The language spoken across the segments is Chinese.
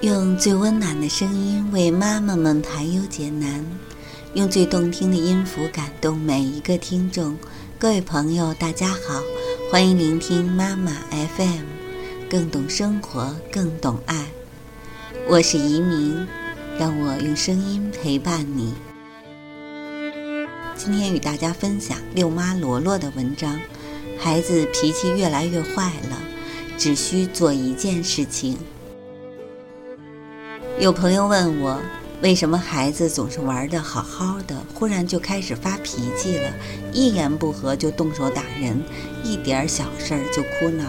用最温暖的声音为妈妈们排忧解难，用最动听的音符感动每一个听众。各位朋友，大家好，欢迎聆听妈妈 FM，更懂生活，更懂爱。我是移民，让我用声音陪伴你。今天与大家分享六妈罗罗的文章。孩子脾气越来越坏了，只需做一件事情。有朋友问我，为什么孩子总是玩的好好的，忽然就开始发脾气了，一言不合就动手打人，一点小事儿就哭闹。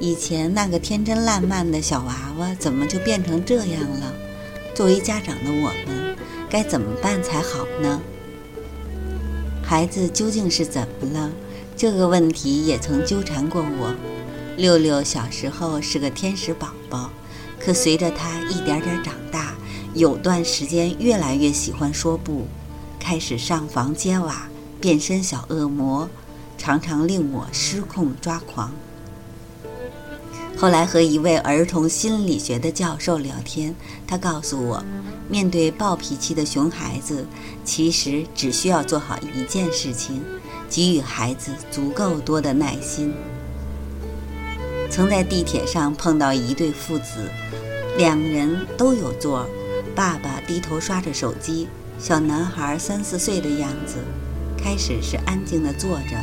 以前那个天真烂漫的小娃娃，怎么就变成这样了？作为家长的我们，该怎么办才好呢？孩子究竟是怎么了？这个问题也曾纠缠过我。六六小时候是个天使宝宝。可随着他一点点长大，有段时间越来越喜欢说不，开始上房揭瓦，变身小恶魔，常常令我失控抓狂。后来和一位儿童心理学的教授聊天，他告诉我，面对暴脾气的熊孩子，其实只需要做好一件事情，给予孩子足够多的耐心。曾在地铁上碰到一对父子，两人都有座，爸爸低头刷着手机，小男孩三四岁的样子，开始是安静的坐着，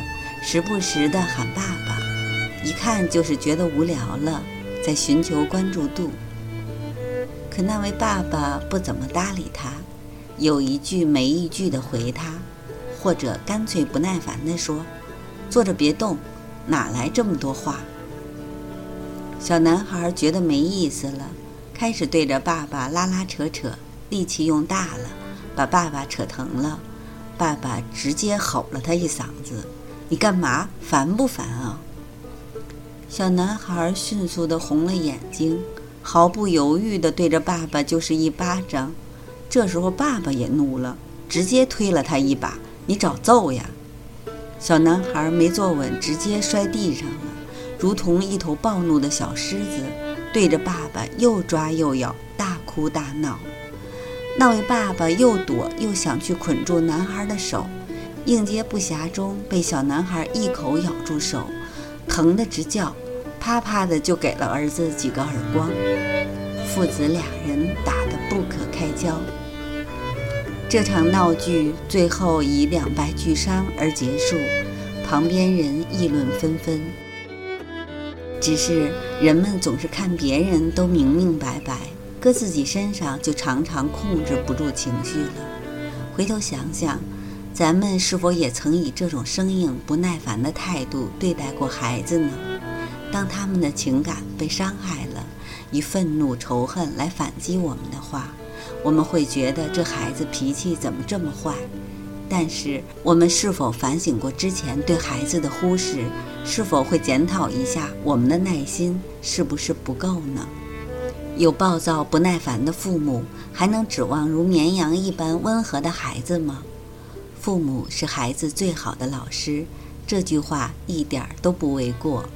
时不时的喊爸爸，一看就是觉得无聊了，在寻求关注度。可那位爸爸不怎么搭理他，有一句没一句的回他，或者干脆不耐烦地说：“坐着别动，哪来这么多话？”小男孩觉得没意思了，开始对着爸爸拉拉扯扯，力气用大了，把爸爸扯疼了。爸爸直接吼了他一嗓子：“你干嘛？烦不烦啊？”小男孩迅速地红了眼睛，毫不犹豫地对着爸爸就是一巴掌。这时候爸爸也怒了，直接推了他一把：“你找揍呀！”小男孩没坐稳，直接摔地上了。如同一头暴怒的小狮子，对着爸爸又抓又咬，大哭大闹。那位爸爸又躲又想去捆住男孩的手，应接不暇中被小男孩一口咬住手，疼得直叫，啪啪的就给了儿子几个耳光。父子俩人打得不可开交。这场闹剧最后以两败俱伤而结束，旁边人议论纷纷。只是人们总是看别人都明明白白，搁自己身上就常常控制不住情绪了。回头想想，咱们是否也曾以这种生硬、不耐烦的态度对待过孩子呢？当他们的情感被伤害了，以愤怒、仇恨来反击我们的话，我们会觉得这孩子脾气怎么这么坏？但是，我们是否反省过之前对孩子的忽视？是否会检讨一下我们的耐心是不是不够呢？有暴躁不耐烦的父母，还能指望如绵羊一般温和的孩子吗？父母是孩子最好的老师，这句话一点都不为过。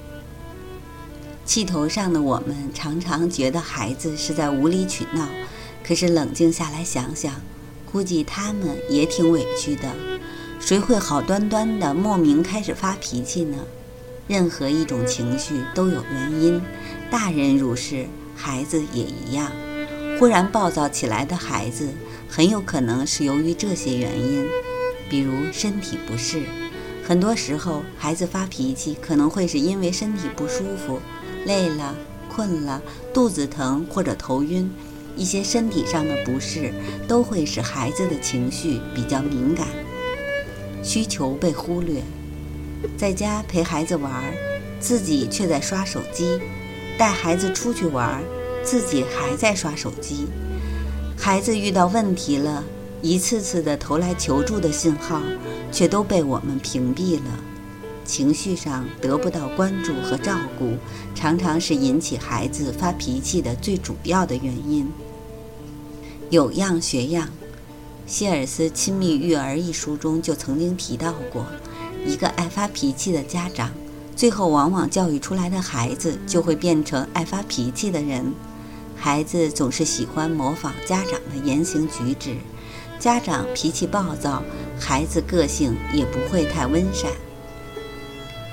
气头上的我们常常觉得孩子是在无理取闹，可是冷静下来想想。估计他们也挺委屈的，谁会好端端的莫名开始发脾气呢？任何一种情绪都有原因，大人如是，孩子也一样。忽然暴躁起来的孩子，很有可能是由于这些原因，比如身体不适。很多时候，孩子发脾气可能会是因为身体不舒服，累了、困了、肚子疼或者头晕。一些身体上的不适都会使孩子的情绪比较敏感，需求被忽略，在家陪孩子玩，自己却在刷手机；带孩子出去玩，自己还在刷手机。孩子遇到问题了，一次次的投来求助的信号，却都被我们屏蔽了。情绪上得不到关注和照顾，常常是引起孩子发脾气的最主要的原因。有样学样，希尔斯《亲密育儿》一书中就曾经提到过，一个爱发脾气的家长，最后往往教育出来的孩子就会变成爱发脾气的人。孩子总是喜欢模仿家长的言行举止，家长脾气暴躁，孩子个性也不会太温善。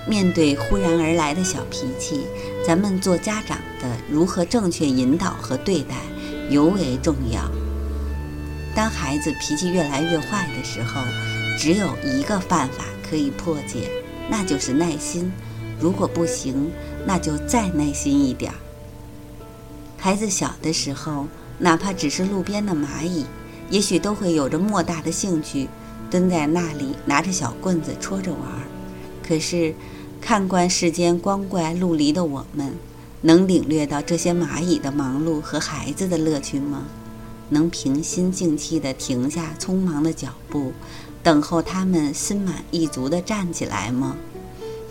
面对忽然而来的小脾气，咱们做家长的如何正确引导和对待，尤为重要。当孩子脾气越来越坏的时候，只有一个办法可以破解，那就是耐心。如果不行，那就再耐心一点儿。孩子小的时候，哪怕只是路边的蚂蚁，也许都会有着莫大的兴趣，蹲在那里拿着小棍子戳着玩儿。可是，看惯世间光怪陆离的我们，能领略到这些蚂蚁的忙碌和孩子的乐趣吗？能平心静气地停下匆忙的脚步，等候他们心满意足地站起来吗？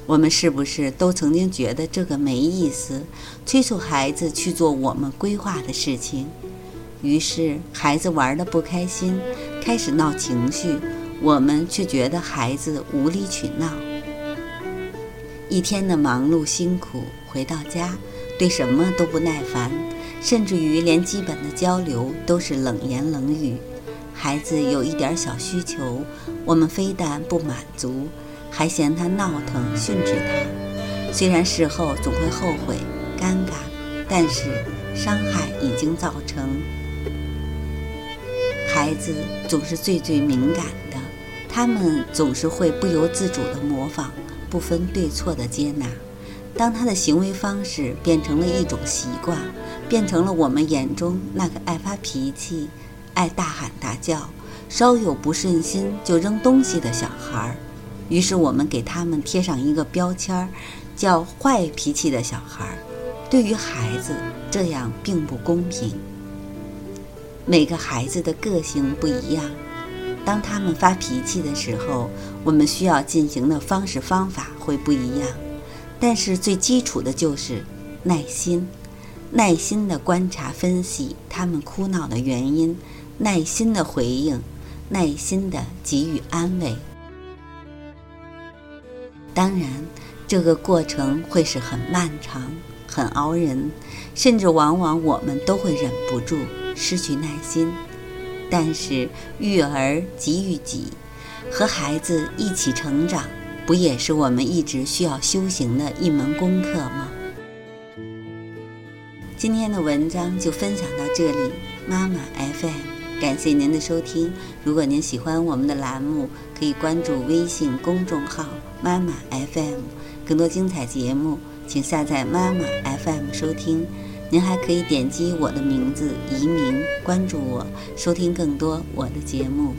我们是不是都曾经觉得这个没意思，催促孩子去做我们规划的事情？于是孩子玩得不开心，开始闹情绪，我们却觉得孩子无理取闹。一天的忙碌辛苦，回到家对什么都不耐烦，甚至于连基本的交流都是冷言冷语。孩子有一点小需求，我们非但不满足。还嫌他闹腾，训斥他。虽然事后总会后悔、尴尬，但是伤害已经造成。孩子总是最最敏感的，他们总是会不由自主地模仿，不分对错的接纳。当他的行为方式变成了一种习惯，变成了我们眼中那个爱发脾气、爱大喊大叫、稍有不顺心就扔东西的小孩儿。于是我们给他们贴上一个标签儿，叫“坏脾气的小孩儿”。对于孩子，这样并不公平。每个孩子的个性不一样，当他们发脾气的时候，我们需要进行的方式方法会不一样。但是最基础的就是耐心，耐心的观察分析他们哭闹的原因，耐心的回应，耐心的给予安慰。当然，这个过程会是很漫长、很熬人，甚至往往我们都会忍不住失去耐心。但是，育儿即育己，和孩子一起成长，不也是我们一直需要修行的一门功课吗？今天的文章就分享到这里，妈妈 FM，感谢您的收听。如果您喜欢我们的栏目，可以关注微信公众号。妈妈 FM，更多精彩节目，请下载妈妈 FM 收听。您还可以点击我的名字移民，关注我，收听更多我的节目。